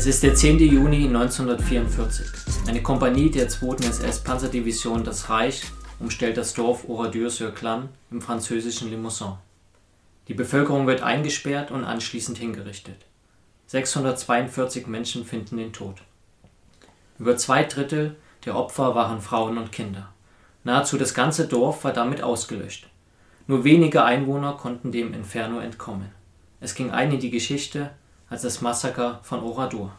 Es ist der 10. Juni 1944. Eine Kompanie der 2. SS-Panzerdivision Das Reich umstellt das Dorf Oradour-sur-Glane im französischen Limousin. Die Bevölkerung wird eingesperrt und anschließend hingerichtet. 642 Menschen finden den Tod. Über zwei Drittel der Opfer waren Frauen und Kinder. Nahezu das ganze Dorf war damit ausgelöscht. Nur wenige Einwohner konnten dem Inferno entkommen. Es ging ein in die Geschichte als das Massaker von Oradour.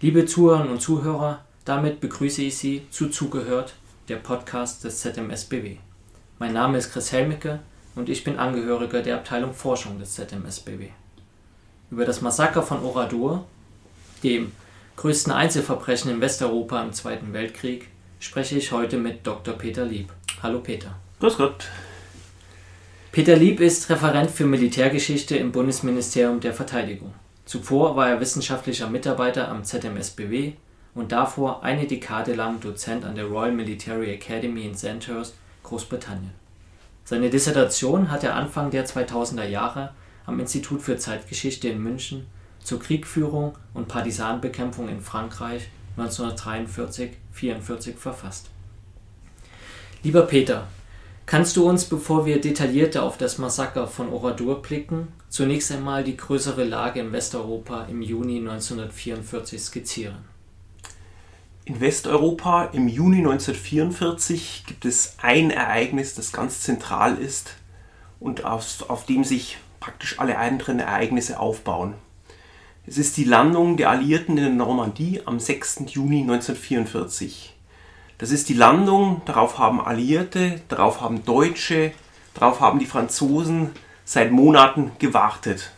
Liebe Zuhörerinnen und Zuhörer, damit begrüße ich Sie zu Zugehört, der Podcast des ZMSBW. Mein Name ist Chris Helmicke und ich bin Angehöriger der Abteilung Forschung des ZMSBW. Über das Massaker von Oradour, dem größten Einzelverbrechen in Westeuropa im Zweiten Weltkrieg, spreche ich heute mit Dr. Peter Lieb. Hallo Peter. Grüß Gott. Peter Lieb ist Referent für Militärgeschichte im Bundesministerium der Verteidigung. Zuvor war er wissenschaftlicher Mitarbeiter am ZMSBW und davor eine Dekade lang Dozent an der Royal Military Academy in Sandhurst, Großbritannien. Seine Dissertation hat er Anfang der 2000er Jahre am Institut für Zeitgeschichte in München zur Kriegführung und Partisanenbekämpfung in Frankreich 1943-44 verfasst. Lieber Peter, Kannst du uns, bevor wir detaillierter auf das Massaker von Oradour blicken, zunächst einmal die größere Lage in Westeuropa im Juni 1944 skizzieren? In Westeuropa im Juni 1944 gibt es ein Ereignis, das ganz zentral ist und auf, auf dem sich praktisch alle anderen Ereignisse aufbauen. Es ist die Landung der Alliierten in der Normandie am 6. Juni 1944. Das ist die Landung, darauf haben Alliierte, darauf haben Deutsche, darauf haben die Franzosen seit Monaten gewartet.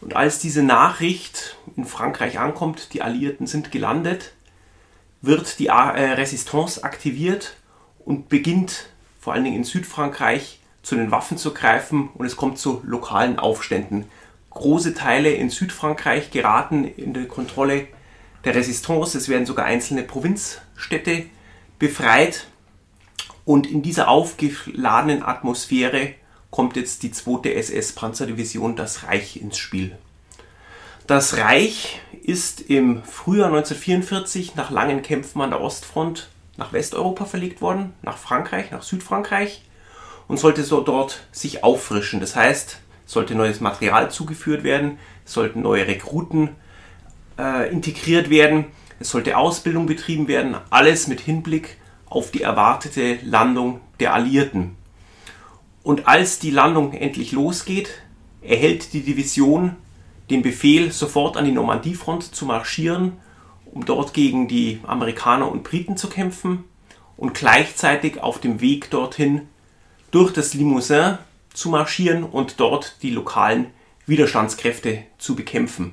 Und als diese Nachricht in Frankreich ankommt, die Alliierten sind gelandet, wird die äh, Resistance aktiviert und beginnt vor allen Dingen in Südfrankreich zu den Waffen zu greifen und es kommt zu lokalen Aufständen. Große Teile in Südfrankreich geraten in die Kontrolle der Resistance. Es werden sogar einzelne Provinzstädte befreit. Und in dieser aufgeladenen Atmosphäre kommt jetzt die 2. SS-Panzerdivision, das Reich, ins Spiel. Das Reich ist im Frühjahr 1944 nach langen Kämpfen an der Ostfront nach Westeuropa verlegt worden, nach Frankreich, nach Südfrankreich und sollte so dort sich auffrischen. Das heißt, sollte neues Material zugeführt werden, sollten neue Rekruten äh, integriert werden es sollte Ausbildung betrieben werden, alles mit Hinblick auf die erwartete Landung der Alliierten. Und als die Landung endlich losgeht, erhält die Division den Befehl, sofort an die Normandiefront zu marschieren, um dort gegen die Amerikaner und Briten zu kämpfen und gleichzeitig auf dem Weg dorthin durch das Limousin zu marschieren und dort die lokalen Widerstandskräfte zu bekämpfen.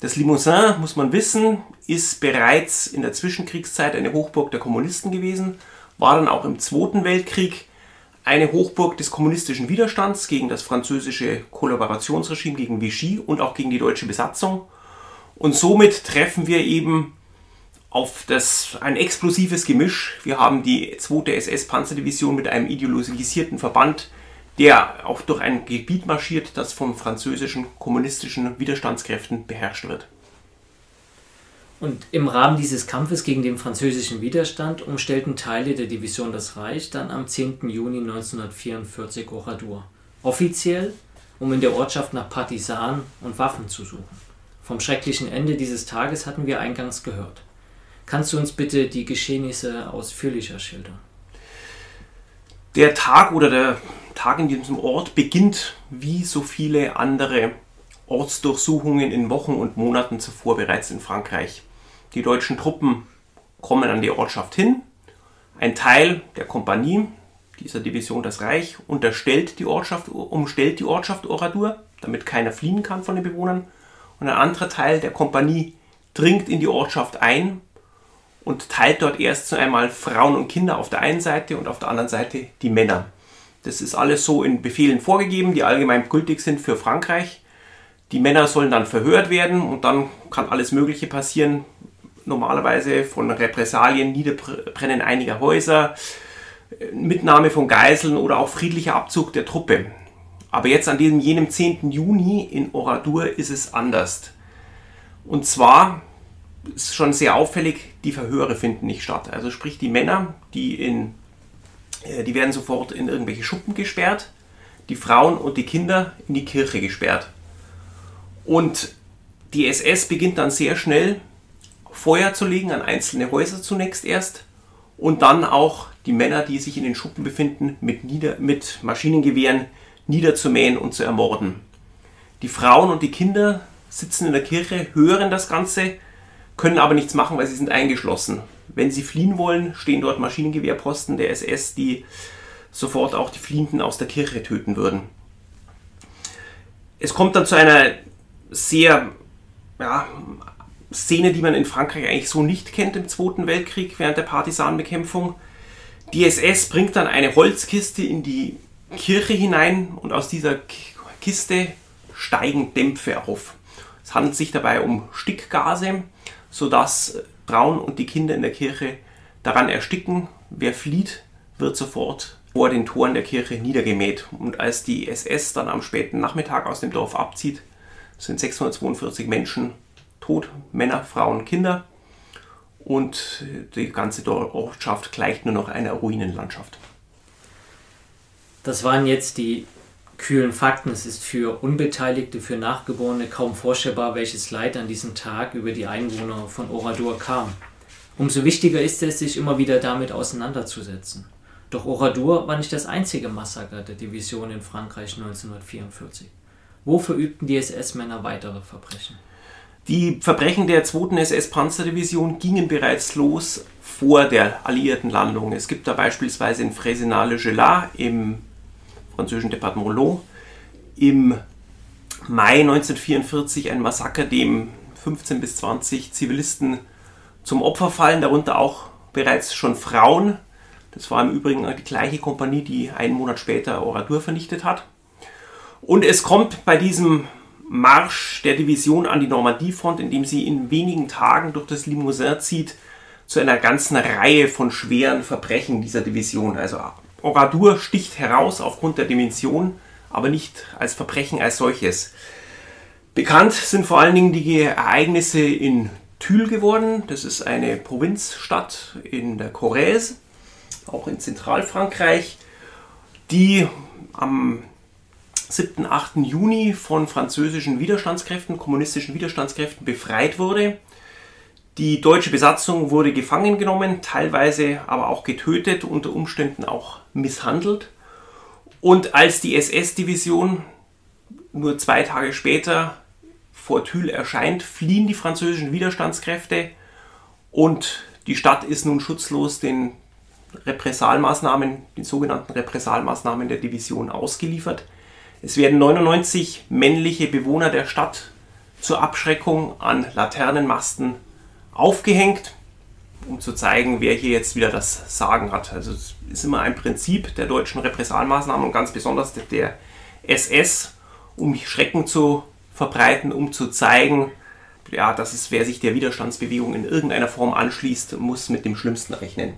Das Limousin, muss man wissen, ist bereits in der Zwischenkriegszeit eine Hochburg der Kommunisten gewesen, war dann auch im Zweiten Weltkrieg eine Hochburg des kommunistischen Widerstands gegen das französische Kollaborationsregime, gegen Vichy und auch gegen die deutsche Besatzung. Und somit treffen wir eben auf das, ein explosives Gemisch. Wir haben die 2. SS-Panzerdivision mit einem ideologisierten Verband der auch durch ein Gebiet marschiert, das von französischen kommunistischen Widerstandskräften beherrscht wird. Und im Rahmen dieses Kampfes gegen den französischen Widerstand umstellten Teile der Division das Reich dann am 10. Juni 1944 Oradour. Offiziell, um in der Ortschaft nach Partisanen und Waffen zu suchen. Vom schrecklichen Ende dieses Tages hatten wir eingangs gehört. Kannst du uns bitte die Geschehnisse ausführlicher schildern? Der Tag oder der Tag in diesem Ort beginnt wie so viele andere Ortsdurchsuchungen in Wochen und Monaten zuvor bereits in Frankreich. Die deutschen Truppen kommen an die Ortschaft hin. Ein Teil der Kompanie dieser Division das Reich unterstellt die Ortschaft, umstellt die Ortschaft Oradour, damit keiner fliehen kann von den Bewohnern. Und ein anderer Teil der Kompanie dringt in die Ortschaft ein und teilt dort erst einmal Frauen und Kinder auf der einen Seite und auf der anderen Seite die Männer. Das ist alles so in Befehlen vorgegeben, die allgemein gültig sind für Frankreich. Die Männer sollen dann verhört werden und dann kann alles Mögliche passieren. Normalerweise von Repressalien, Niederbrennen einiger Häuser, Mitnahme von Geiseln oder auch friedlicher Abzug der Truppe. Aber jetzt an diesem jenem 10. Juni in Oradour ist es anders. Und zwar ist schon sehr auffällig, die Verhöre finden nicht statt. Also sprich die Männer, die in äh, die werden sofort in irgendwelche Schuppen gesperrt, die Frauen und die Kinder in die Kirche gesperrt. Und die SS beginnt dann sehr schnell Feuer zu legen an einzelne Häuser zunächst erst und dann auch die Männer, die sich in den Schuppen befinden, mit, Nieder mit Maschinengewehren niederzumähen und zu ermorden. Die Frauen und die Kinder sitzen in der Kirche, hören das Ganze, können aber nichts machen, weil sie sind eingeschlossen. Wenn sie fliehen wollen, stehen dort Maschinengewehrposten der SS, die sofort auch die Fliehenden aus der Kirche töten würden. Es kommt dann zu einer sehr ja, Szene, die man in Frankreich eigentlich so nicht kennt im Zweiten Weltkrieg während der Partisanenbekämpfung. Die SS bringt dann eine Holzkiste in die Kirche hinein und aus dieser Kiste steigen Dämpfe auf. Es handelt sich dabei um Stickgase, sodass Frauen und die Kinder in der Kirche daran ersticken. Wer flieht, wird sofort vor den Toren der Kirche niedergemäht. Und als die SS dann am späten Nachmittag aus dem Dorf abzieht, sind 642 Menschen tot, Männer, Frauen, Kinder. Und die ganze Ortschaft gleicht nur noch einer Ruinenlandschaft. Das waren jetzt die kühlen Fakten. Es ist für Unbeteiligte, für Nachgeborene kaum vorstellbar, welches Leid an diesem Tag über die Einwohner von Oradour kam. Umso wichtiger ist es, sich immer wieder damit auseinanderzusetzen. Doch Oradour war nicht das einzige Massaker der Division in Frankreich 1944. Wo verübten die SS-Männer weitere Verbrechen? Die Verbrechen der 2. SS-Panzerdivision gingen bereits los vor der alliierten Landung. Es gibt da beispielsweise in Frésenat-le-Gelat im französischen Departement Lot im Mai 1944 ein Massaker, dem 15 bis 20 Zivilisten zum Opfer fallen, darunter auch bereits schon Frauen. Das war im Übrigen die gleiche Kompanie, die einen Monat später Oradur vernichtet hat. Und es kommt bei diesem Marsch der Division an die Normandiefront, indem sie in wenigen Tagen durch das Limousin zieht, zu einer ganzen Reihe von schweren Verbrechen dieser Division. Also Oradur sticht heraus aufgrund der Dimension, aber nicht als Verbrechen als solches. Bekannt sind vor allen Dingen die Ereignisse in Thül geworden. Das ist eine Provinzstadt in der Corrèze, auch in Zentralfrankreich, die am 7. 8. Juni von französischen Widerstandskräften, kommunistischen Widerstandskräften befreit wurde. Die deutsche Besatzung wurde gefangen genommen, teilweise aber auch getötet, unter Umständen auch misshandelt. Und als die SS-Division nur zwei Tage später vor Thül erscheint, fliehen die französischen Widerstandskräfte und die Stadt ist nun schutzlos den Repressalmaßnahmen, den sogenannten Repressalmaßnahmen der Division ausgeliefert. Es werden 99 männliche Bewohner der Stadt zur Abschreckung an Laternenmasten aufgehängt, um zu zeigen, wer hier jetzt wieder das Sagen hat. Also es ist immer ein Prinzip der deutschen Repressalmaßnahmen und ganz besonders der SS, um Schrecken zu verbreiten, um zu zeigen, ja, dass es, wer sich der Widerstandsbewegung in irgendeiner Form anschließt, muss mit dem Schlimmsten rechnen.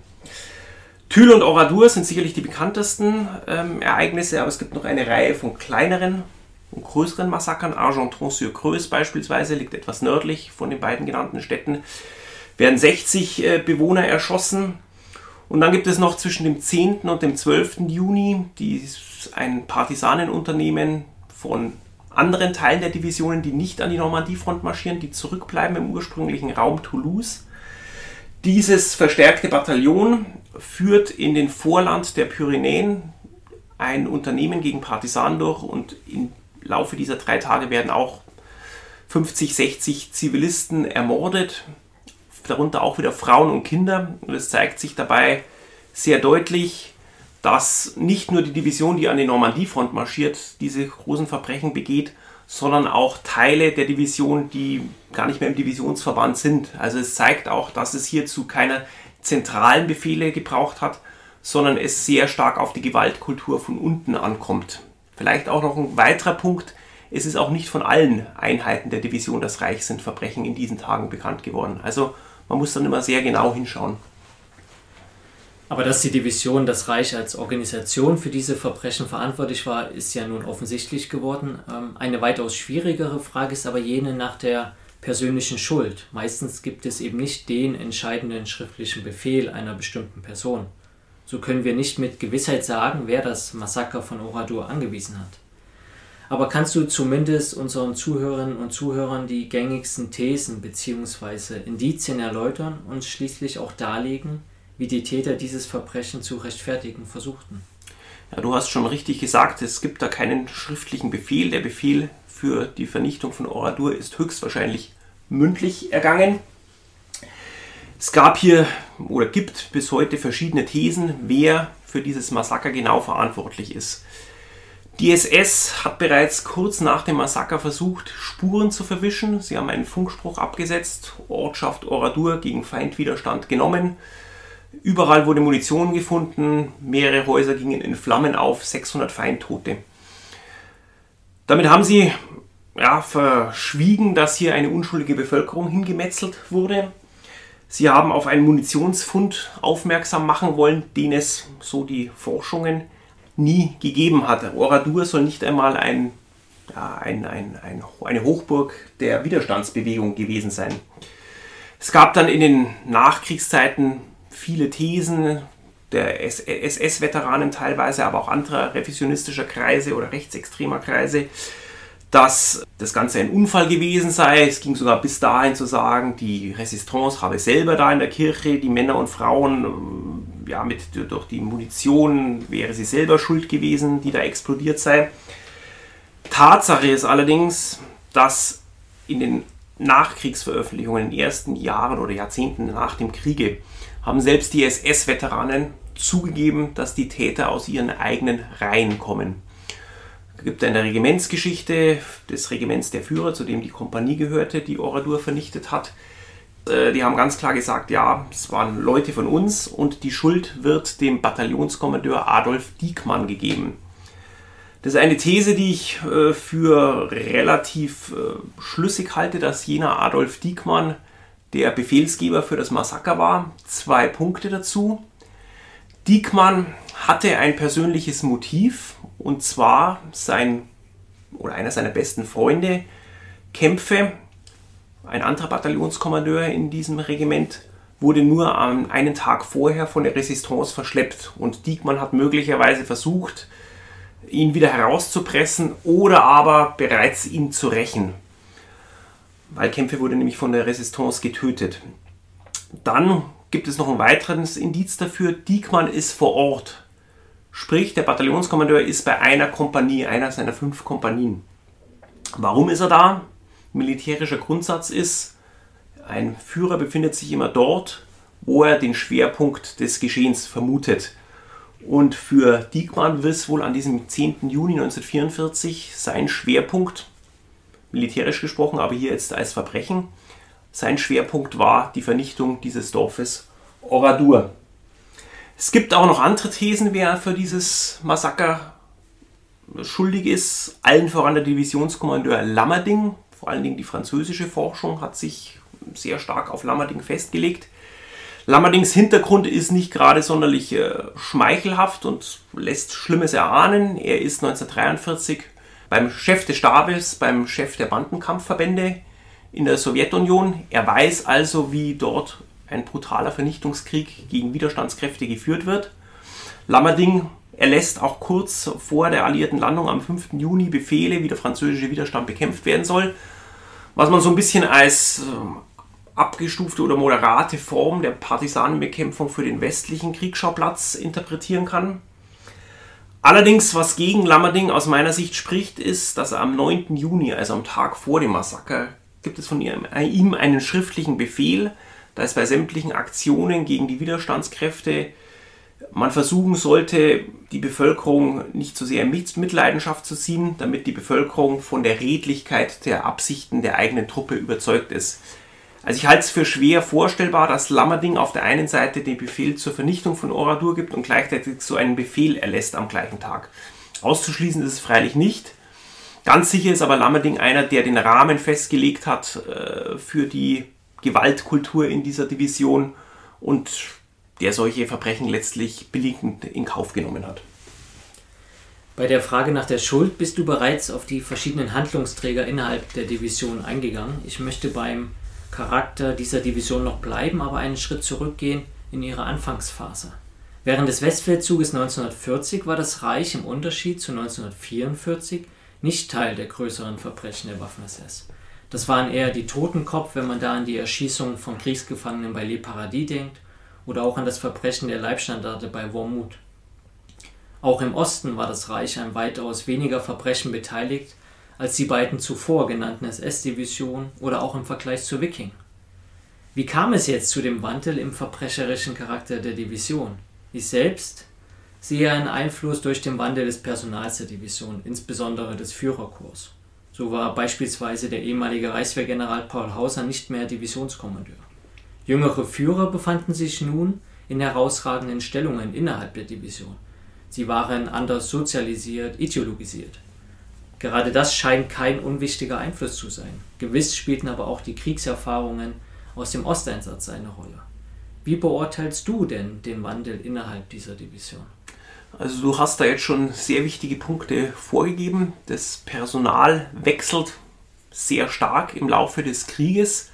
Thül und Oradour sind sicherlich die bekanntesten ähm, Ereignisse, aber es gibt noch eine Reihe von kleineren und größeren Massakern. Argenton-sur-Creuse beispielsweise liegt etwas nördlich von den beiden genannten Städten. Werden 60 äh, Bewohner erschossen. Und dann gibt es noch zwischen dem 10. und dem 12. Juni die, ein Partisanenunternehmen von anderen Teilen der Divisionen, die nicht an die Normandiefront marschieren, die zurückbleiben im ursprünglichen Raum Toulouse. Dieses verstärkte Bataillon führt in den Vorland der Pyrenäen ein Unternehmen gegen Partisanen durch und in Laufe dieser drei Tage werden auch 50, 60 Zivilisten ermordet, darunter auch wieder Frauen und Kinder. Und es zeigt sich dabei sehr deutlich, dass nicht nur die Division, die an die Normandiefront marschiert, diese großen Verbrechen begeht, sondern auch Teile der Division, die gar nicht mehr im Divisionsverband sind. Also es zeigt auch, dass es hierzu keine zentralen Befehle gebraucht hat, sondern es sehr stark auf die Gewaltkultur von unten ankommt. Vielleicht auch noch ein weiterer Punkt. Es ist auch nicht von allen Einheiten der Division das Reich sind Verbrechen in diesen Tagen bekannt geworden. Also man muss dann immer sehr genau hinschauen. Aber dass die Division das Reich als Organisation für diese Verbrechen verantwortlich war, ist ja nun offensichtlich geworden. Ähm, eine weitaus schwierigere Frage ist aber jene nach der persönlichen Schuld. Meistens gibt es eben nicht den entscheidenden schriftlichen Befehl einer bestimmten Person. So können wir nicht mit Gewissheit sagen, wer das Massaker von Oradur angewiesen hat. Aber kannst du zumindest unseren Zuhörerinnen und Zuhörern die gängigsten Thesen bzw. Indizien erläutern und schließlich auch darlegen, wie die Täter dieses Verbrechen zu rechtfertigen versuchten? Ja, du hast schon richtig gesagt, es gibt da keinen schriftlichen Befehl. Der Befehl für die Vernichtung von Oradur ist höchstwahrscheinlich mündlich ergangen. Es gab hier oder gibt bis heute verschiedene Thesen, wer für dieses Massaker genau verantwortlich ist. Die SS hat bereits kurz nach dem Massaker versucht, Spuren zu verwischen. Sie haben einen Funkspruch abgesetzt, Ortschaft Oradur gegen Feindwiderstand genommen. Überall wurde Munition gefunden, mehrere Häuser gingen in Flammen auf, 600 Feindtote. Damit haben sie ja, verschwiegen, dass hier eine unschuldige Bevölkerung hingemetzelt wurde. Sie haben auf einen Munitionsfund aufmerksam machen wollen, den es, so die Forschungen, nie gegeben hat. Oradur soll nicht einmal ein, ja, ein, ein, ein, eine Hochburg der Widerstandsbewegung gewesen sein. Es gab dann in den Nachkriegszeiten viele Thesen der SS-Veteranen teilweise, aber auch anderer revisionistischer Kreise oder rechtsextremer Kreise, dass das Ganze ein Unfall gewesen sei. Es ging sogar bis dahin zu sagen, die Resistance habe selber da in der Kirche die Männer und Frauen, ja, mit, durch die Munition wäre sie selber schuld gewesen, die da explodiert sei. Tatsache ist allerdings, dass in den Nachkriegsveröffentlichungen, in den ersten Jahren oder Jahrzehnten nach dem Kriege, haben selbst die SS-Veteranen zugegeben, dass die Täter aus ihren eigenen Reihen kommen gibt eine Regimentsgeschichte des Regiments der Führer, zu dem die Kompanie gehörte, die Oradur vernichtet hat. Äh, die haben ganz klar gesagt, ja, es waren Leute von uns und die Schuld wird dem Bataillonskommandeur Adolf Diekmann gegeben. Das ist eine These, die ich äh, für relativ äh, schlüssig halte, dass jener Adolf Diekmann der Befehlsgeber für das Massaker war. Zwei Punkte dazu. Diekmann hatte ein persönliches Motiv und zwar sein oder einer seiner besten Freunde Kämpfe, ein anderer Bataillonskommandeur in diesem Regiment, wurde nur einen Tag vorher von der Resistance verschleppt und Diekmann hat möglicherweise versucht, ihn wieder herauszupressen oder aber bereits ihn zu rächen. Weil Kämpfe wurde nämlich von der Resistance getötet. Dann gibt es noch ein weiteres Indiz dafür, Diekmann ist vor Ort Sprich, der Bataillonskommandeur ist bei einer Kompanie, einer seiner fünf Kompanien. Warum ist er da? Militärischer Grundsatz ist, ein Führer befindet sich immer dort, wo er den Schwerpunkt des Geschehens vermutet. Und für Diekmann wird es wohl an diesem 10. Juni 1944 sein Schwerpunkt, militärisch gesprochen, aber hier jetzt als Verbrechen, sein Schwerpunkt war die Vernichtung dieses Dorfes Oradur. Es gibt auch noch andere Thesen, wer für dieses Massaker schuldig ist. Allen voran der Divisionskommandeur Lammerding. Vor allen Dingen die französische Forschung hat sich sehr stark auf Lammerding festgelegt. Lammerdings Hintergrund ist nicht gerade sonderlich äh, schmeichelhaft und lässt Schlimmes erahnen. Er ist 1943 beim Chef des Stabes, beim Chef der Bandenkampfverbände in der Sowjetunion. Er weiß also, wie dort ein brutaler Vernichtungskrieg gegen Widerstandskräfte geführt wird. Lammerding erlässt auch kurz vor der alliierten Landung am 5. Juni Befehle, wie der französische Widerstand bekämpft werden soll, was man so ein bisschen als ähm, abgestufte oder moderate Form der Partisanenbekämpfung für den westlichen Kriegsschauplatz interpretieren kann. Allerdings, was gegen Lammerding aus meiner Sicht spricht, ist, dass er am 9. Juni, also am Tag vor dem Massaker, gibt es von ihm einen schriftlichen Befehl, dass bei sämtlichen Aktionen gegen die Widerstandskräfte man versuchen sollte, die Bevölkerung nicht so sehr in Mitleidenschaft zu ziehen, damit die Bevölkerung von der Redlichkeit der Absichten der eigenen Truppe überzeugt ist. Also ich halte es für schwer vorstellbar, dass Lammerding auf der einen Seite den Befehl zur Vernichtung von Oradur gibt und gleichzeitig so einen Befehl erlässt am gleichen Tag. Auszuschließen ist es freilich nicht. Ganz sicher ist aber Lammerding einer, der den Rahmen festgelegt hat äh, für die Gewaltkultur in dieser Division und der solche Verbrechen letztlich billigend in Kauf genommen hat. Bei der Frage nach der Schuld bist du bereits auf die verschiedenen Handlungsträger innerhalb der Division eingegangen. Ich möchte beim Charakter dieser Division noch bleiben, aber einen Schritt zurückgehen in ihre Anfangsphase. Während des Westfeldzuges 1940 war das Reich im Unterschied zu 1944 nicht Teil der größeren Verbrechen der Waffen-SS. Das waren eher die Totenkopf, wenn man da an die Erschießung von Kriegsgefangenen bei Le Paradis denkt oder auch an das Verbrechen der Leibstandarte bei Wormut. Auch im Osten war das Reich an weitaus weniger Verbrechen beteiligt als die beiden zuvor genannten SS-Divisionen oder auch im Vergleich zu Wiking. Wie kam es jetzt zu dem Wandel im verbrecherischen Charakter der Division? Ich selbst sehe einen Einfluss durch den Wandel des Personals der Division, insbesondere des Führerkorps. So war beispielsweise der ehemalige Reichswehrgeneral Paul Hauser nicht mehr Divisionskommandeur. Jüngere Führer befanden sich nun in herausragenden Stellungen innerhalb der Division. Sie waren anders sozialisiert, ideologisiert. Gerade das scheint kein unwichtiger Einfluss zu sein. Gewiss spielten aber auch die Kriegserfahrungen aus dem Osteinsatz eine Rolle. Wie beurteilst du denn den Wandel innerhalb dieser Division? Also du hast da jetzt schon sehr wichtige Punkte vorgegeben. Das Personal wechselt sehr stark im Laufe des Krieges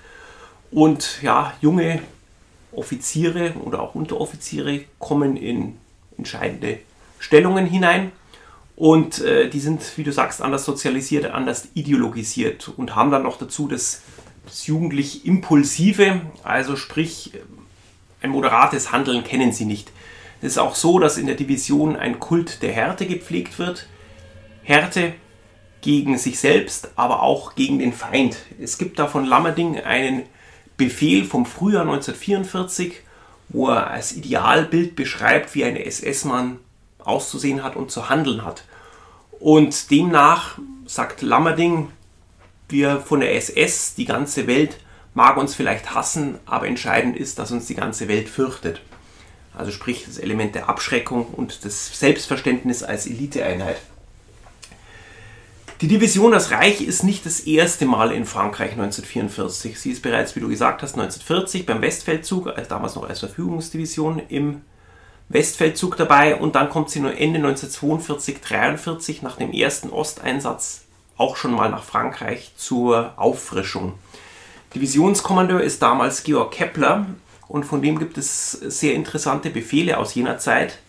und ja, junge Offiziere oder auch Unteroffiziere kommen in entscheidende Stellungen hinein und äh, die sind, wie du sagst, anders sozialisiert, anders ideologisiert und haben dann noch dazu das, das jugendlich Impulsive, also sprich ein moderates Handeln kennen sie nicht. Es ist auch so, dass in der Division ein Kult der Härte gepflegt wird. Härte gegen sich selbst, aber auch gegen den Feind. Es gibt da von Lammerding einen Befehl vom Frühjahr 1944, wo er als Idealbild beschreibt, wie ein SS-Mann auszusehen hat und zu handeln hat. Und demnach sagt Lammerding, wir von der SS, die ganze Welt mag uns vielleicht hassen, aber entscheidend ist, dass uns die ganze Welt fürchtet. Also sprich das Element der Abschreckung und das Selbstverständnis als Eliteeinheit. Die Division Das Reich ist nicht das erste Mal in Frankreich 1944. Sie ist bereits, wie du gesagt hast, 1940 beim Westfeldzug, also damals noch als Verfügungsdivision im Westfeldzug dabei und dann kommt sie nur Ende 1942, 43 nach dem ersten Osteinsatz auch schon mal nach Frankreich zur Auffrischung. Divisionskommandeur ist damals Georg Kepler und von dem gibt es sehr interessante Befehle aus jener Zeit.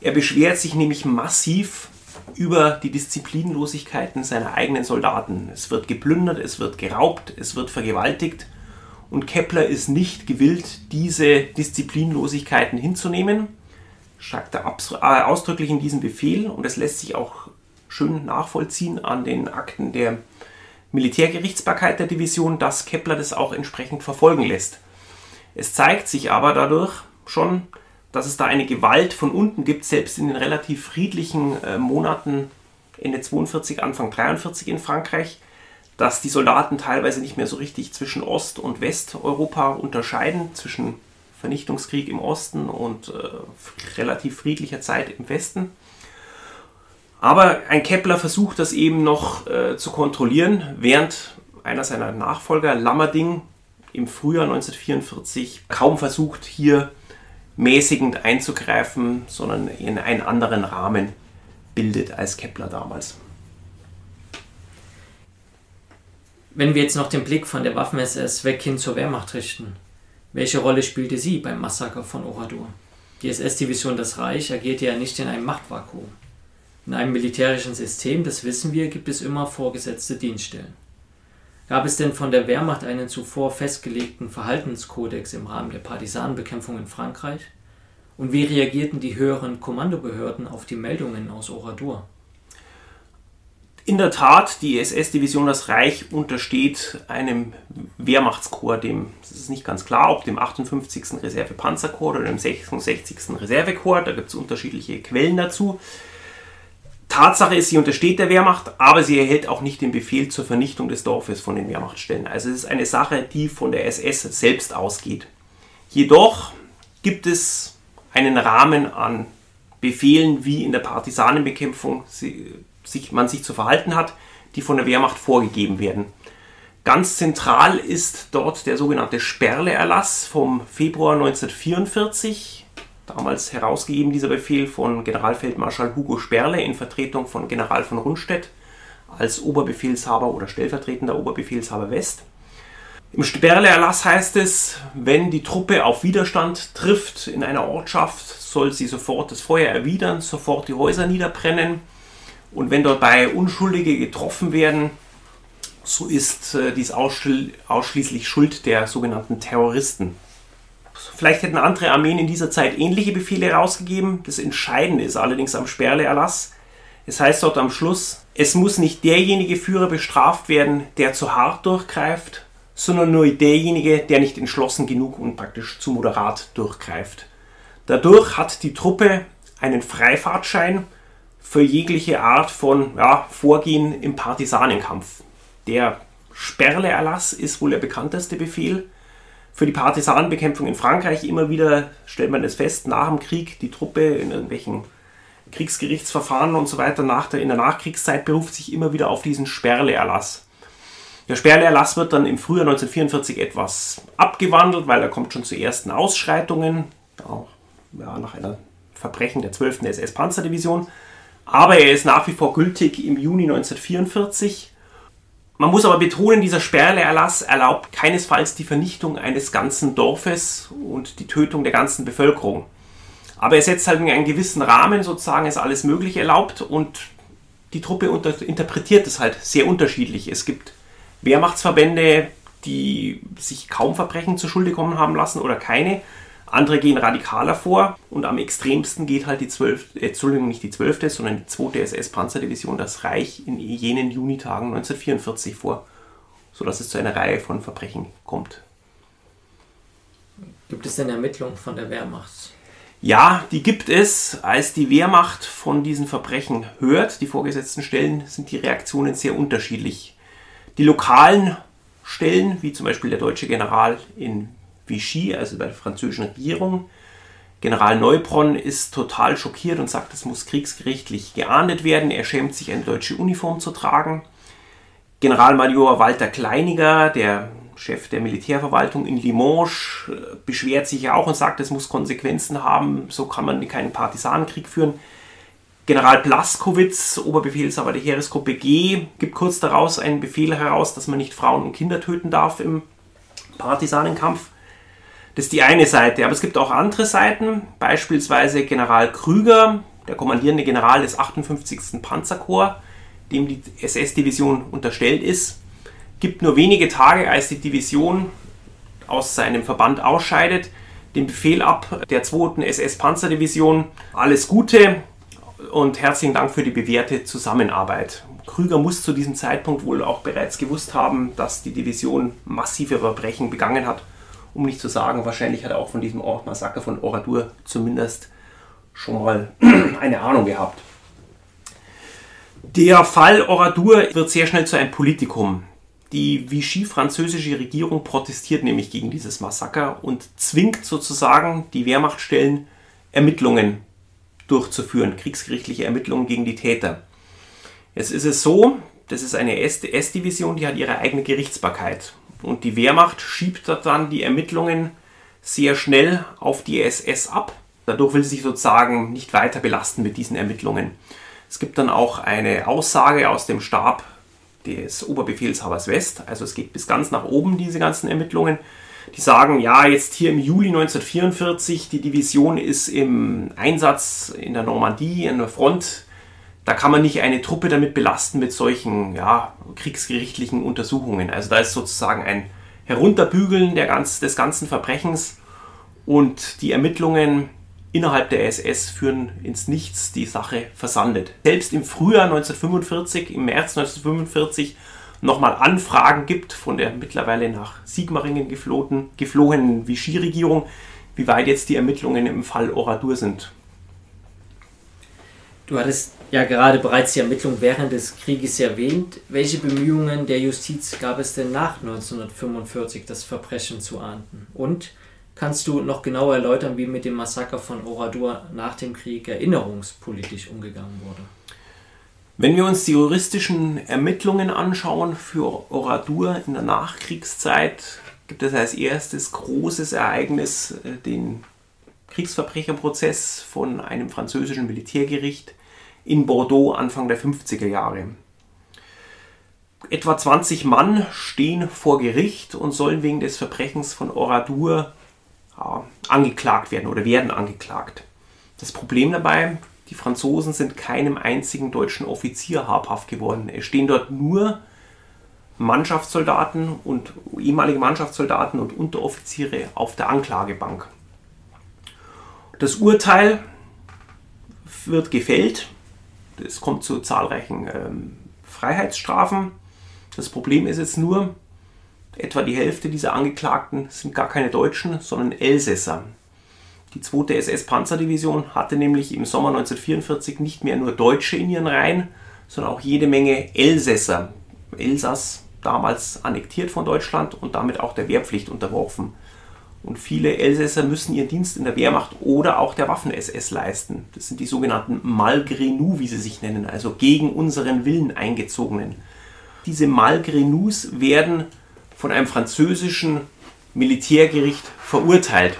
Er beschwert sich nämlich massiv über die Disziplinlosigkeiten seiner eigenen Soldaten. Es wird geplündert, es wird geraubt, es wird vergewaltigt und Kepler ist nicht gewillt, diese Disziplinlosigkeiten hinzunehmen, sagt er äh, ausdrücklich in diesem Befehl und es lässt sich auch schön nachvollziehen an den Akten der Militärgerichtsbarkeit der Division, dass Kepler das auch entsprechend verfolgen lässt. Es zeigt sich aber dadurch schon, dass es da eine Gewalt von unten gibt, selbst in den relativ friedlichen äh, Monaten Ende 42, Anfang 43 in Frankreich, dass die Soldaten teilweise nicht mehr so richtig zwischen Ost- und Westeuropa unterscheiden, zwischen Vernichtungskrieg im Osten und äh, relativ friedlicher Zeit im Westen. Aber ein Kepler versucht das eben noch äh, zu kontrollieren, während einer seiner Nachfolger, Lammerding, im Frühjahr 1944 kaum versucht, hier mäßigend einzugreifen, sondern in einen anderen Rahmen bildet als Kepler damals. Wenn wir jetzt noch den Blick von der Waffen-SS weg hin zur Wehrmacht richten, welche Rolle spielte sie beim Massaker von Oradour? Die SS-Division Das Reich agierte ja nicht in einem Machtvakuum. In einem militärischen System, das wissen wir, gibt es immer vorgesetzte Dienststellen. Gab es denn von der Wehrmacht einen zuvor festgelegten Verhaltenskodex im Rahmen der Partisanenbekämpfung in Frankreich? Und wie reagierten die höheren Kommandobehörden auf die Meldungen aus Oradour? In der Tat, die SS-Division Das Reich untersteht einem Wehrmachtskorps, dem, das ist nicht ganz klar, ob dem 58. Reservepanzerkorps oder dem 66. Reservekorps, da gibt es unterschiedliche Quellen dazu. Tatsache ist, sie untersteht der Wehrmacht, aber sie erhält auch nicht den Befehl zur Vernichtung des Dorfes von den Wehrmachtstellen. Also es ist eine Sache, die von der SS selbst ausgeht. Jedoch gibt es einen Rahmen an Befehlen, wie in der Partisanenbekämpfung man sich zu verhalten hat, die von der Wehrmacht vorgegeben werden. Ganz zentral ist dort der sogenannte Sperle-Erlass vom Februar 1944. damals herausgegeben, dieser Befehl von Generalfeldmarschall Hugo Sperle in Vertretung von General von Rundstedt als Oberbefehlshaber oder stellvertretender Oberbefehlshaber West. Im Sperle-Erlass heißt es, wenn die Truppe auf Widerstand trifft in einer Ortschaft, soll sie sofort das Feuer erwidern, sofort die Häuser niederbrennen und wenn dabei Unschuldige getroffen werden, so ist äh, dies ausschließlich Schuld der sogenannten Terroristen. Vielleicht hätten andere Armeen in dieser Zeit ähnliche Befehle herausgegeben. Das Entscheidende ist allerdings am Sperle-Erlass. Es heißt dort am Schluss, es muss nicht derjenige Führer bestraft werden, der zu hart durchgreift, sondern nur derjenige, der nicht entschlossen genug und praktisch zu moderat durchgreift. Dadurch hat die Truppe einen Freifahrtschein für jegliche Art von ja, Vorgehen im Partisanenkampf. Der Sperle-Erlass ist wohl der bekannteste Befehl. Für die Partisanenbekämpfung in Frankreich immer wieder stellt man es fest, nach dem Krieg die Truppe in irgendwelchen Kriegsgerichtsverfahren und so weiter nach der, in der Nachkriegszeit beruft sich immer wieder auf diesen Sperle-Erlass. Der Sperle-Erlass wird dann im Frühjahr 1944 etwas abgewandelt, weil er kommt schon zu ersten Ausschreitungen, ja, nach einer Verbrechen der 12. SS-Panzerdivision. Aber er ist nach wie vor gültig im Juni 1944. Man muss aber betonen, dieser Sperleerlass erlaubt keinesfalls die Vernichtung eines ganzen Dorfes und die Tötung der ganzen Bevölkerung. Aber er setzt halt in einen gewissen Rahmen, sozusagen ist alles Mögliche erlaubt und die Truppe interpretiert es halt sehr unterschiedlich. Es gibt Wehrmachtsverbände, die sich kaum Verbrechen zur Schulde kommen haben lassen oder keine. Andere gehen radikaler vor und am extremsten geht halt die 12., äh, Entschuldigung, nicht die 12., sondern die 2. SS-Panzerdivision, das Reich, in jenen Junitagen 1944 vor, sodass es zu einer Reihe von Verbrechen kommt. Gibt es denn Ermittlungen von der Wehrmacht? Ja, die gibt es. Als die Wehrmacht von diesen Verbrechen hört, die vorgesetzten Stellen, sind die Reaktionen sehr unterschiedlich. Die lokalen Stellen, wie zum Beispiel der deutsche General in Vichy, also bei der französischen Regierung. General Neubronn ist total schockiert und sagt, es muss kriegsgerichtlich geahndet werden. Er schämt sich, eine deutsche Uniform zu tragen. Generalmajor Walter Kleiniger, der Chef der Militärverwaltung in Limoges, beschwert sich ja auch und sagt, es muss Konsequenzen haben, so kann man keinen Partisanenkrieg führen. General Blaskowitz, Oberbefehlshaber der Heeresgruppe G, gibt kurz daraus einen Befehl heraus, dass man nicht Frauen und Kinder töten darf im Partisanenkampf. Das ist die eine Seite, aber es gibt auch andere Seiten, beispielsweise General Krüger, der kommandierende General des 58. Panzerkorps, dem die SS-Division unterstellt ist, gibt nur wenige Tage, als die Division aus seinem Verband ausscheidet, den Befehl ab der 2. SS-Panzerdivision. Alles Gute und herzlichen Dank für die bewährte Zusammenarbeit. Krüger muss zu diesem Zeitpunkt wohl auch bereits gewusst haben, dass die Division massive Verbrechen begangen hat um nicht zu sagen, wahrscheinlich hat er auch von diesem Massaker von Oradur zumindest schon mal eine Ahnung gehabt. Der Fall Oradur wird sehr schnell zu einem Politikum. Die Vichy-französische Regierung protestiert nämlich gegen dieses Massaker und zwingt sozusagen die Wehrmachtstellen, Ermittlungen durchzuführen, kriegsgerichtliche Ermittlungen gegen die Täter. Jetzt ist es so, das ist eine S-Division, die hat ihre eigene Gerichtsbarkeit. Und die Wehrmacht schiebt dann die Ermittlungen sehr schnell auf die SS ab. Dadurch will sie sich sozusagen nicht weiter belasten mit diesen Ermittlungen. Es gibt dann auch eine Aussage aus dem Stab des Oberbefehlshabers West, also es geht bis ganz nach oben, diese ganzen Ermittlungen. Die sagen, ja, jetzt hier im Juli 1944, die Division ist im Einsatz in der Normandie, an der Front da kann man nicht eine Truppe damit belasten mit solchen ja, kriegsgerichtlichen Untersuchungen. Also da ist sozusagen ein Herunterbügeln ganz, des ganzen Verbrechens und die Ermittlungen innerhalb der SS führen ins Nichts, die Sache versandet. Selbst im Frühjahr 1945, im März 1945, nochmal Anfragen gibt von der mittlerweile nach Sigmaringen geflohenen, geflohenen Vichy-Regierung, wie weit jetzt die Ermittlungen im Fall Oradur sind. Du hattest ja gerade bereits die Ermittlung während des Krieges erwähnt. Welche Bemühungen der Justiz gab es denn nach 1945, das Verbrechen zu ahnden? Und kannst du noch genauer erläutern, wie mit dem Massaker von Oradur nach dem Krieg erinnerungspolitisch umgegangen wurde? Wenn wir uns die juristischen Ermittlungen anschauen für Oradur in der Nachkriegszeit, gibt es als erstes großes Ereignis äh, den Kriegsverbrecherprozess von einem französischen Militärgericht in Bordeaux Anfang der 50er Jahre. Etwa 20 Mann stehen vor Gericht und sollen wegen des Verbrechens von Oradour ja, angeklagt werden oder werden angeklagt. Das Problem dabei, die Franzosen sind keinem einzigen deutschen Offizier habhaft geworden. Es stehen dort nur Mannschaftssoldaten und ehemalige Mannschaftssoldaten und Unteroffiziere auf der Anklagebank. Das Urteil wird gefällt. Es kommt zu zahlreichen ähm, Freiheitsstrafen. Das Problem ist jetzt nur, etwa die Hälfte dieser Angeklagten sind gar keine Deutschen, sondern Elsässer. Die 2. SS-Panzerdivision hatte nämlich im Sommer 1944 nicht mehr nur Deutsche in ihren Reihen, sondern auch jede Menge Elsässer. Elsass damals annektiert von Deutschland und damit auch der Wehrpflicht unterworfen. Und viele Elsässer müssen ihren Dienst in der Wehrmacht oder auch der Waffen-SS leisten. Das sind die sogenannten Malgré wie sie sich nennen, also gegen unseren Willen eingezogenen. Diese Malgré werden von einem französischen Militärgericht verurteilt.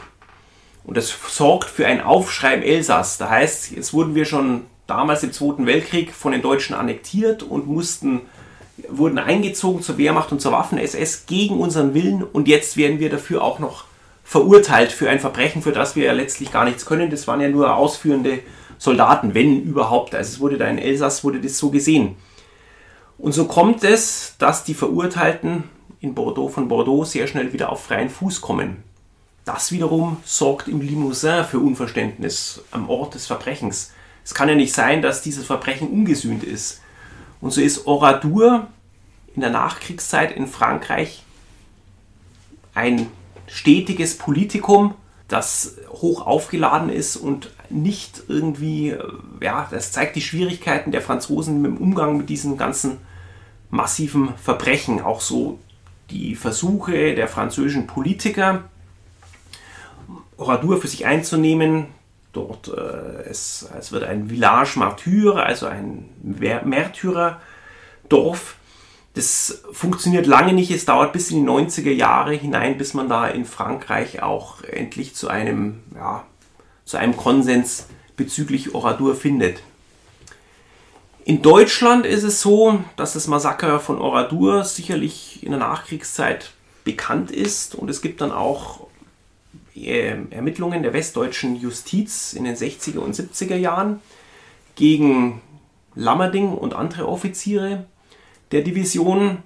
Und das sorgt für ein Aufschrei im Elsass. Da heißt, jetzt wurden wir schon damals im Zweiten Weltkrieg von den Deutschen annektiert und mussten, wurden eingezogen zur Wehrmacht und zur Waffen-SS gegen unseren Willen und jetzt werden wir dafür auch noch verurteilt für ein Verbrechen, für das wir ja letztlich gar nichts können. Das waren ja nur ausführende Soldaten, wenn überhaupt. Also es wurde da in Elsass wurde das so gesehen. Und so kommt es, dass die Verurteilten in Bordeaux von Bordeaux sehr schnell wieder auf freien Fuß kommen. Das wiederum sorgt im Limousin für Unverständnis am Ort des Verbrechens. Es kann ja nicht sein, dass dieses Verbrechen ungesühnt ist. Und so ist Oradour in der Nachkriegszeit in Frankreich ein stetiges Politikum, das hoch aufgeladen ist und nicht irgendwie, ja, das zeigt die Schwierigkeiten der Franzosen im Umgang mit diesen ganzen massiven Verbrechen. Auch so die Versuche der französischen Politiker, Oradour für sich einzunehmen. Dort äh, es, es wird ein Village Martyr, also ein Märtyrerdorf. Das funktioniert lange nicht. Es dauert bis in die 90er Jahre hinein, bis man da in Frankreich auch endlich zu einem, ja, zu einem Konsens bezüglich Oradour findet. In Deutschland ist es so, dass das Massaker von Oradour sicherlich in der Nachkriegszeit bekannt ist und es gibt dann auch äh, Ermittlungen der westdeutschen Justiz in den 60er und 70er Jahren gegen Lammerding und andere Offiziere der Division.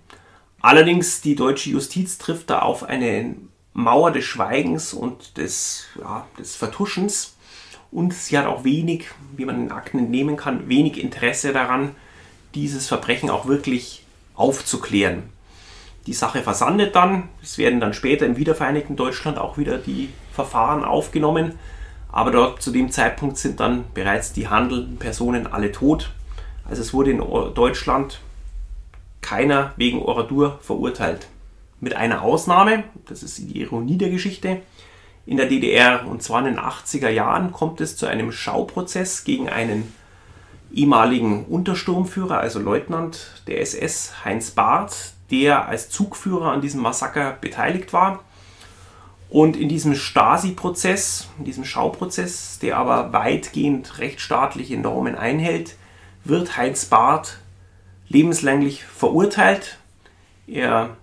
Allerdings die deutsche Justiz trifft da auf eine Mauer des Schweigens und des, ja, des Vertuschens. Und sie hat auch wenig, wie man in Akten entnehmen kann, wenig Interesse daran, dieses Verbrechen auch wirklich aufzuklären. Die Sache versandet dann. Es werden dann später im wiedervereinigten Deutschland auch wieder die Verfahren aufgenommen. Aber dort zu dem Zeitpunkt sind dann bereits die handelnden Personen alle tot. Also es wurde in Deutschland keiner wegen Oradur verurteilt. Mit einer Ausnahme, das ist die Ironie der Geschichte. In der DDR, und zwar in den 80er Jahren, kommt es zu einem Schauprozess gegen einen ehemaligen Untersturmführer, also Leutnant der SS, Heinz Barth, der als Zugführer an diesem Massaker beteiligt war. Und in diesem Stasi-Prozess, in diesem Schauprozess, der aber weitgehend rechtsstaatliche Normen einhält, wird Heinz Barth lebenslänglich verurteilt. Er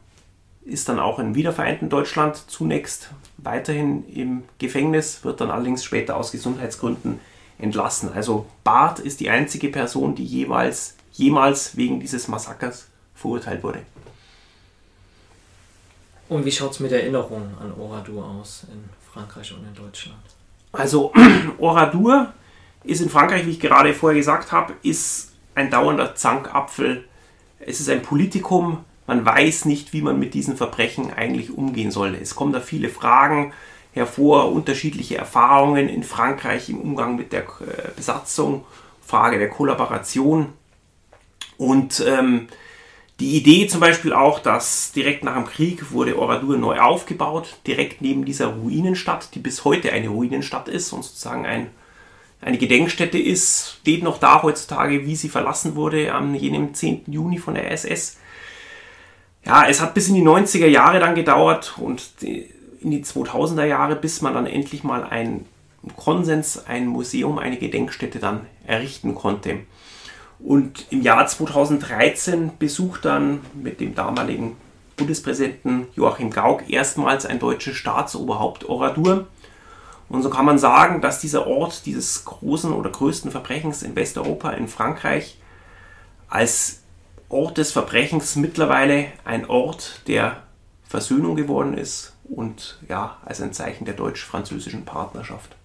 ist dann auch im wiedervereinten Deutschland zunächst weiterhin im Gefängnis, wird dann allerdings später aus Gesundheitsgründen entlassen. Also Barth ist die einzige Person, die jeweils, jemals wegen dieses Massakers verurteilt wurde. Und wie schaut es mit Erinnerungen an Oradour aus in Frankreich und in Deutschland? Also Oradour ist in Frankreich, wie ich gerade vorher gesagt habe, ist ein dauernder Zankapfel. Es ist ein Politikum. Man weiß nicht, wie man mit diesen Verbrechen eigentlich umgehen soll. Es kommen da viele Fragen hervor, unterschiedliche Erfahrungen in Frankreich im Umgang mit der äh, Besatzung, Frage der Kollaboration. Und ähm, die Idee zum Beispiel auch, dass direkt nach dem Krieg wurde Oradour neu aufgebaut, direkt neben dieser Ruinenstadt, die bis heute eine Ruinenstadt ist und sozusagen ein, eine Gedenkstätte ist, steht noch da heutzutage, wie sie verlassen wurde am jenem 10. Juni von der SS. Ja, es hat bis in die 90er Jahre dann gedauert und in die 2000er Jahre, bis man dann endlich mal ein Konsens ein Museum, eine Gedenkstätte dann errichten konnte. Und im Jahr 2013 besucht dann mit dem damaligen Bundespräsidenten Joachim Gauck erstmals ein deutsches Staatsoberhaupt Oradur. Und so kann man sagen, dass dieser Ort dieses großen oder größten Verbrechens in Westeuropa, in Frankreich, als Ort des Verbrechens mittlerweile ein Ort der Versöhnung geworden ist und ja, als ein Zeichen der deutsch-französischen Partnerschaft.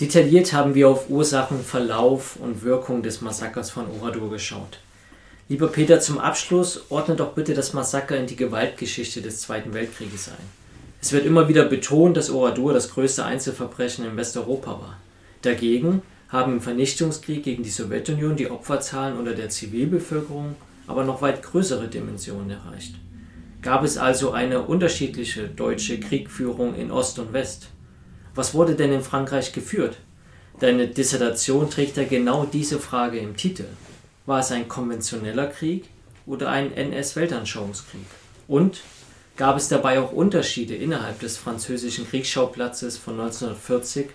Detailliert haben wir auf Ursachen, Verlauf und Wirkung des Massakers von Oradour geschaut. Lieber Peter, zum Abschluss ordne doch bitte das Massaker in die Gewaltgeschichte des Zweiten Weltkrieges ein. Es wird immer wieder betont, dass Oradour das größte Einzelverbrechen in Westeuropa war. Dagegen haben im Vernichtungskrieg gegen die Sowjetunion die Opferzahlen unter der Zivilbevölkerung aber noch weit größere Dimensionen erreicht. Gab es also eine unterschiedliche deutsche Kriegführung in Ost und West? Was wurde denn in Frankreich geführt? Deine Dissertation trägt ja genau diese Frage im Titel. War es ein konventioneller Krieg oder ein NS-Weltanschauungskrieg? Und gab es dabei auch Unterschiede innerhalb des französischen Kriegsschauplatzes von 1940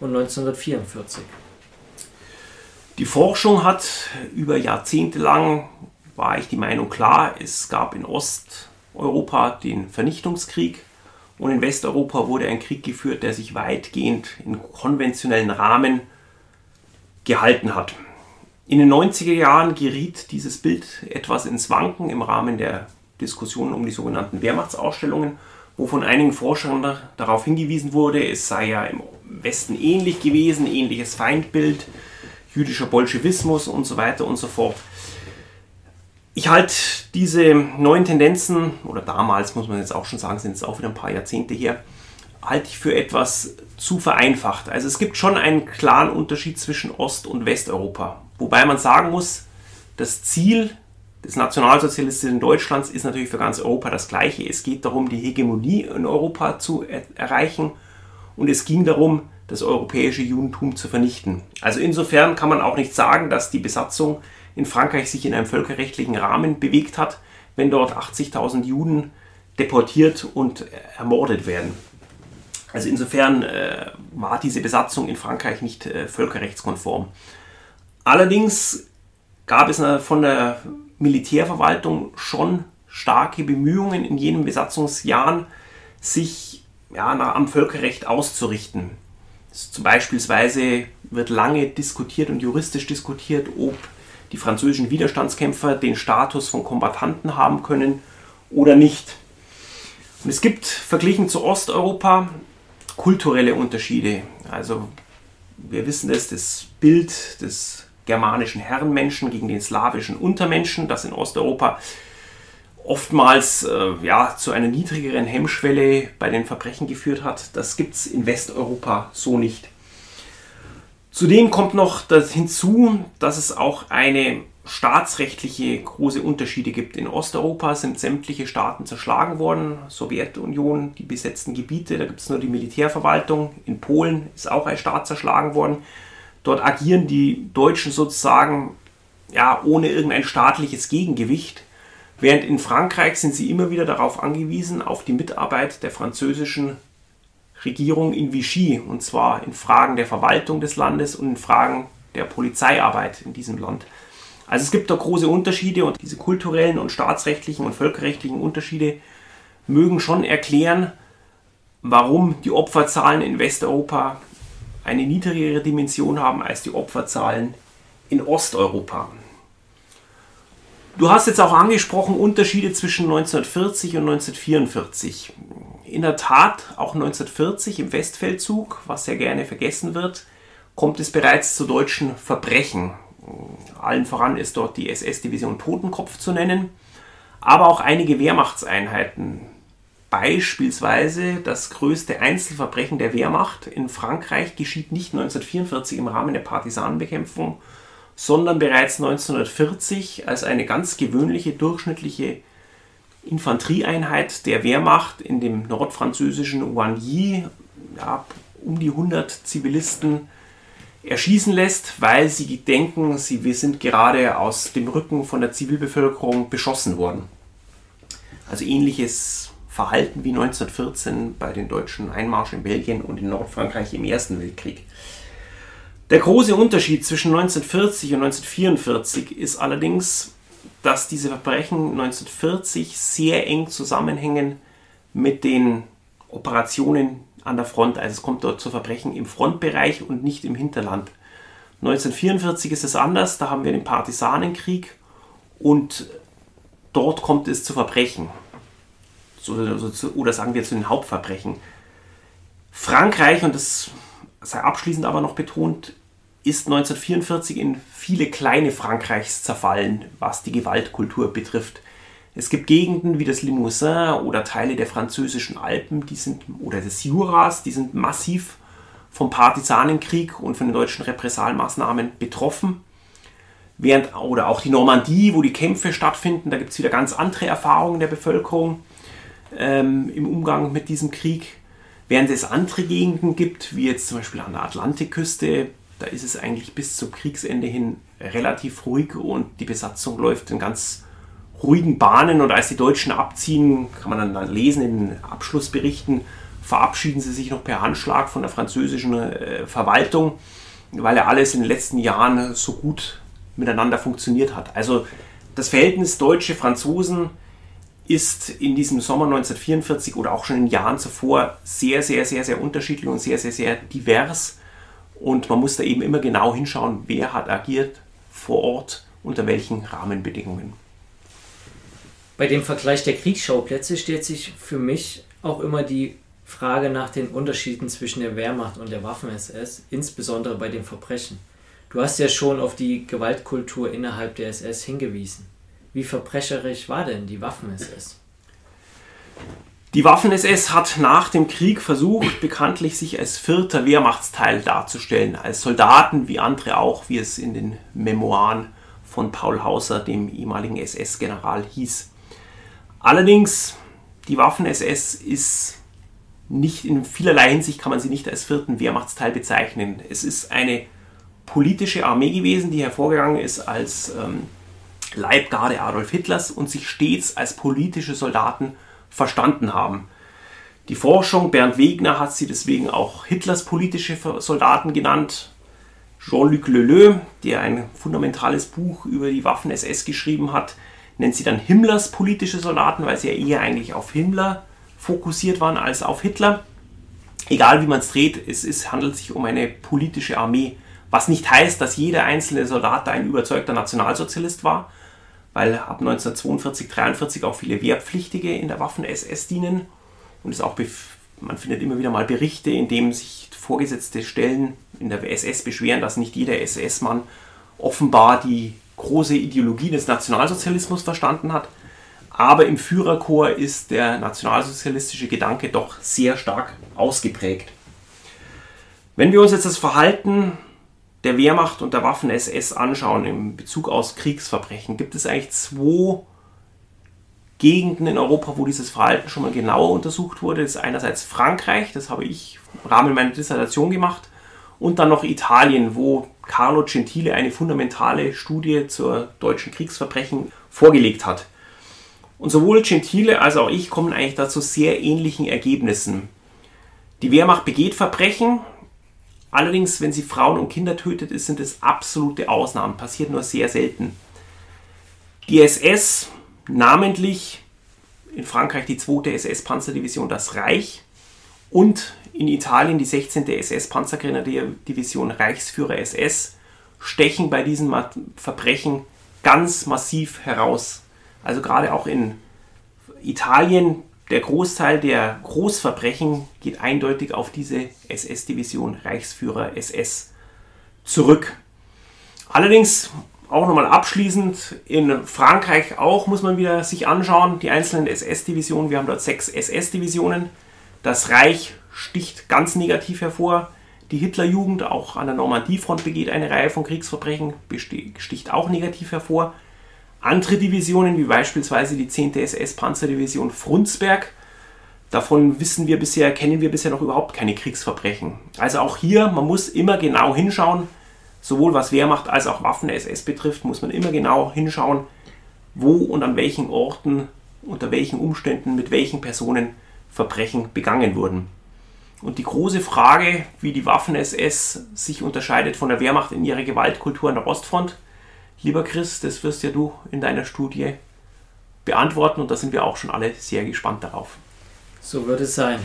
und 1944? Die Forschung hat über Jahrzehnte lang, war ich die Meinung klar, es gab in Osteuropa den Vernichtungskrieg und in Westeuropa wurde ein Krieg geführt, der sich weitgehend in konventionellen Rahmen gehalten hat. In den 90er Jahren geriet dieses Bild etwas ins Wanken im Rahmen der Diskussionen um die sogenannten Wehrmachtsausstellungen, wo von einigen Forschern darauf hingewiesen wurde, es sei ja im Westen ähnlich gewesen, ähnliches Feindbild, jüdischer Bolschewismus und so weiter und so fort. Ich halte diese neuen Tendenzen, oder damals muss man jetzt auch schon sagen, sind es auch wieder ein paar Jahrzehnte her, halte ich für etwas zu vereinfacht. Also es gibt schon einen klaren Unterschied zwischen Ost- und Westeuropa. Wobei man sagen muss, das Ziel des nationalsozialistischen Deutschlands ist natürlich für ganz Europa das gleiche. Es geht darum, die Hegemonie in Europa zu er erreichen und es ging darum, das europäische Judentum zu vernichten. Also insofern kann man auch nicht sagen, dass die Besatzung in Frankreich sich in einem völkerrechtlichen Rahmen bewegt hat, wenn dort 80.000 Juden deportiert und ermordet werden. Also insofern äh, war diese Besatzung in Frankreich nicht äh, völkerrechtskonform. Allerdings gab es von der Militärverwaltung schon starke Bemühungen in jenen Besatzungsjahren, sich ja, am Völkerrecht auszurichten. Zum Beispielsweise wird lange diskutiert und juristisch diskutiert, ob die französischen Widerstandskämpfer den Status von Kombattanten haben können oder nicht. Und es gibt verglichen zu Osteuropa kulturelle Unterschiede. Also wir wissen das, das Bild des germanischen Herrenmenschen gegen den slawischen Untermenschen, das in Osteuropa oftmals äh, ja, zu einer niedrigeren Hemmschwelle bei den Verbrechen geführt hat. Das gibt es in Westeuropa so nicht. Zudem kommt noch das hinzu, dass es auch eine staatsrechtliche große Unterschiede gibt. In Osteuropa sind sämtliche Staaten zerschlagen worden, Sowjetunion, die besetzten Gebiete, da gibt es nur die Militärverwaltung. In Polen ist auch ein Staat zerschlagen worden. Dort agieren die Deutschen sozusagen ja, ohne irgendein staatliches Gegengewicht. Während in Frankreich sind sie immer wieder darauf angewiesen, auf die Mitarbeit der französischen Regierung in Vichy, und zwar in Fragen der Verwaltung des Landes und in Fragen der Polizeiarbeit in diesem Land. Also es gibt da große Unterschiede und diese kulturellen und staatsrechtlichen und völkerrechtlichen Unterschiede mögen schon erklären, warum die Opferzahlen in Westeuropa eine niedrigere Dimension haben als die Opferzahlen in Osteuropa. Du hast jetzt auch angesprochen Unterschiede zwischen 1940 und 1944. In der Tat, auch 1940 im Westfeldzug, was sehr gerne vergessen wird, kommt es bereits zu deutschen Verbrechen. Allen voran ist dort die SS-Division Totenkopf zu nennen, aber auch einige Wehrmachtseinheiten. Beispielsweise das größte Einzelverbrechen der Wehrmacht in Frankreich geschieht nicht 1944 im Rahmen der Partisanenbekämpfung, sondern bereits 1940 als eine ganz gewöhnliche durchschnittliche Infanterieeinheit der Wehrmacht in dem nordfranzösischen Oigny ja, um die 100 Zivilisten erschießen lässt, weil sie denken, sie, wir sind gerade aus dem Rücken von der Zivilbevölkerung beschossen worden. Also ähnliches verhalten wie 1914 bei den deutschen Einmarsch in Belgien und in Nordfrankreich im Ersten Weltkrieg. Der große Unterschied zwischen 1940 und 1944 ist allerdings, dass diese Verbrechen 1940 sehr eng zusammenhängen mit den Operationen an der Front. Also es kommt dort zu Verbrechen im Frontbereich und nicht im Hinterland. 1944 ist es anders, da haben wir den Partisanenkrieg und dort kommt es zu Verbrechen. Oder sagen wir zu den Hauptverbrechen. Frankreich, und das sei abschließend aber noch betont, ist 1944 in viele kleine Frankreichs zerfallen, was die Gewaltkultur betrifft. Es gibt Gegenden wie das Limousin oder Teile der französischen Alpen, die sind, oder des Juras, die sind massiv vom Partisanenkrieg und von den deutschen Repressalmaßnahmen betroffen. Während, oder auch die Normandie, wo die Kämpfe stattfinden, da gibt es wieder ganz andere Erfahrungen der Bevölkerung ähm, im Umgang mit diesem Krieg. Während es andere Gegenden gibt, wie jetzt zum Beispiel an der Atlantikküste, da ist es eigentlich bis zum Kriegsende hin relativ ruhig und die Besatzung läuft in ganz ruhigen Bahnen und als die Deutschen abziehen, kann man dann lesen in den Abschlussberichten, verabschieden sie sich noch per Handschlag von der französischen äh, Verwaltung, weil ja alles in den letzten Jahren so gut miteinander funktioniert hat. Also das Verhältnis Deutsche-Franzosen ist in diesem Sommer 1944 oder auch schon in Jahren zuvor sehr, sehr, sehr, sehr unterschiedlich und sehr, sehr, sehr divers. Und man muss da eben immer genau hinschauen, wer hat agiert vor Ort, unter welchen Rahmenbedingungen. Bei dem Vergleich der Kriegsschauplätze stellt sich für mich auch immer die Frage nach den Unterschieden zwischen der Wehrmacht und der Waffen-SS, insbesondere bei den Verbrechen. Du hast ja schon auf die Gewaltkultur innerhalb der SS hingewiesen. Wie verbrecherisch war denn die Waffen-SS? Die Waffen-SS hat nach dem Krieg versucht, bekanntlich sich als vierter Wehrmachtsteil darzustellen, als Soldaten wie andere auch, wie es in den Memoiren von Paul Hauser, dem ehemaligen SS-General, hieß. Allerdings, die Waffen-SS ist nicht in vielerlei Hinsicht kann man sie nicht als vierten Wehrmachtsteil bezeichnen. Es ist eine politische Armee gewesen, die hervorgegangen ist als ähm, Leibgarde Adolf Hitlers und sich stets als politische Soldaten verstanden haben. Die Forschung, Bernd Wegner hat sie deswegen auch Hitlers politische Soldaten genannt. Jean-Luc Leleu, der ein fundamentales Buch über die Waffen-SS geschrieben hat, nennt sie dann Himmlers politische Soldaten, weil sie ja eher eigentlich auf Himmler fokussiert waren als auf Hitler. Egal wie man es dreht, es ist, handelt sich um eine politische Armee. Was nicht heißt, dass jeder einzelne Soldat ein überzeugter Nationalsozialist war, weil ab 1942, 1943 auch viele Wehrpflichtige in der Waffen-SS dienen. Und es auch man findet immer wieder mal Berichte, in denen sich vorgesetzte Stellen in der SS beschweren, dass nicht jeder SS-Mann offenbar die große Ideologie des Nationalsozialismus verstanden hat. Aber im Führerchor ist der nationalsozialistische Gedanke doch sehr stark ausgeprägt. Wenn wir uns jetzt das Verhalten der Wehrmacht und der Waffen-SS anschauen im Bezug aus Kriegsverbrechen, gibt es eigentlich zwei Gegenden in Europa, wo dieses Verhalten schon mal genauer untersucht wurde. Das ist einerseits Frankreich, das habe ich im Rahmen meiner Dissertation gemacht, und dann noch Italien, wo Carlo Gentile eine fundamentale Studie zur deutschen Kriegsverbrechen vorgelegt hat. Und sowohl Gentile als auch ich kommen eigentlich dazu sehr ähnlichen Ergebnissen. Die Wehrmacht begeht Verbrechen, allerdings wenn sie Frauen und Kinder tötet, sind es absolute Ausnahmen, passiert nur sehr selten. Die SS, namentlich in Frankreich die 2. SS-Panzerdivision Das Reich und in Italien die 16. SS-Panzergrenadierdivision Reichsführer SS stechen bei diesen Verbrechen ganz massiv heraus. Also gerade auch in Italien, der Großteil der Großverbrechen geht eindeutig auf diese SS-Division Reichsführer SS zurück. Allerdings auch nochmal abschließend, in Frankreich auch muss man wieder sich anschauen, die einzelnen SS-Divisionen. Wir haben dort sechs SS-Divisionen. Das Reich sticht ganz negativ hervor. Die Hitlerjugend, auch an der Normandiefront, begeht eine Reihe von Kriegsverbrechen, sticht auch negativ hervor. Andere Divisionen, wie beispielsweise die 10. SS-Panzerdivision Frundsberg, davon wissen wir bisher, kennen wir bisher noch überhaupt keine Kriegsverbrechen. Also auch hier, man muss immer genau hinschauen, sowohl was Wehrmacht als auch Waffen-SS betrifft, muss man immer genau hinschauen, wo und an welchen Orten unter welchen Umständen, mit welchen Personen Verbrechen begangen wurden. Und die große Frage, wie die Waffen-SS sich unterscheidet von der Wehrmacht in ihrer Gewaltkultur an der Ostfront, lieber Chris, das wirst ja du in deiner Studie beantworten und da sind wir auch schon alle sehr gespannt darauf. So wird es sein.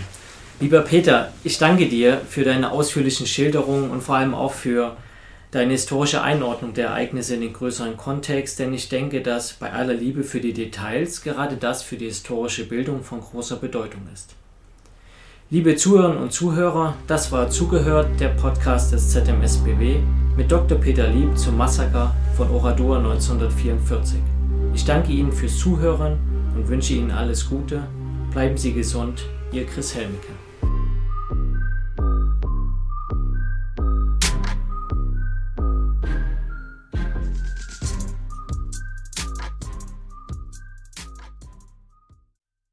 Lieber Peter, ich danke dir für deine ausführlichen Schilderungen und vor allem auch für deine historische Einordnung der Ereignisse in den größeren Kontext, denn ich denke, dass bei aller Liebe für die Details gerade das für die historische Bildung von großer Bedeutung ist. Liebe Zuhörerinnen und Zuhörer, das war Zugehört, der Podcast des ZMSBW mit Dr. Peter Lieb zum Massaker von Oradour 1944. Ich danke Ihnen fürs Zuhören und wünsche Ihnen alles Gute. Bleiben Sie gesund, Ihr Chris Helmke.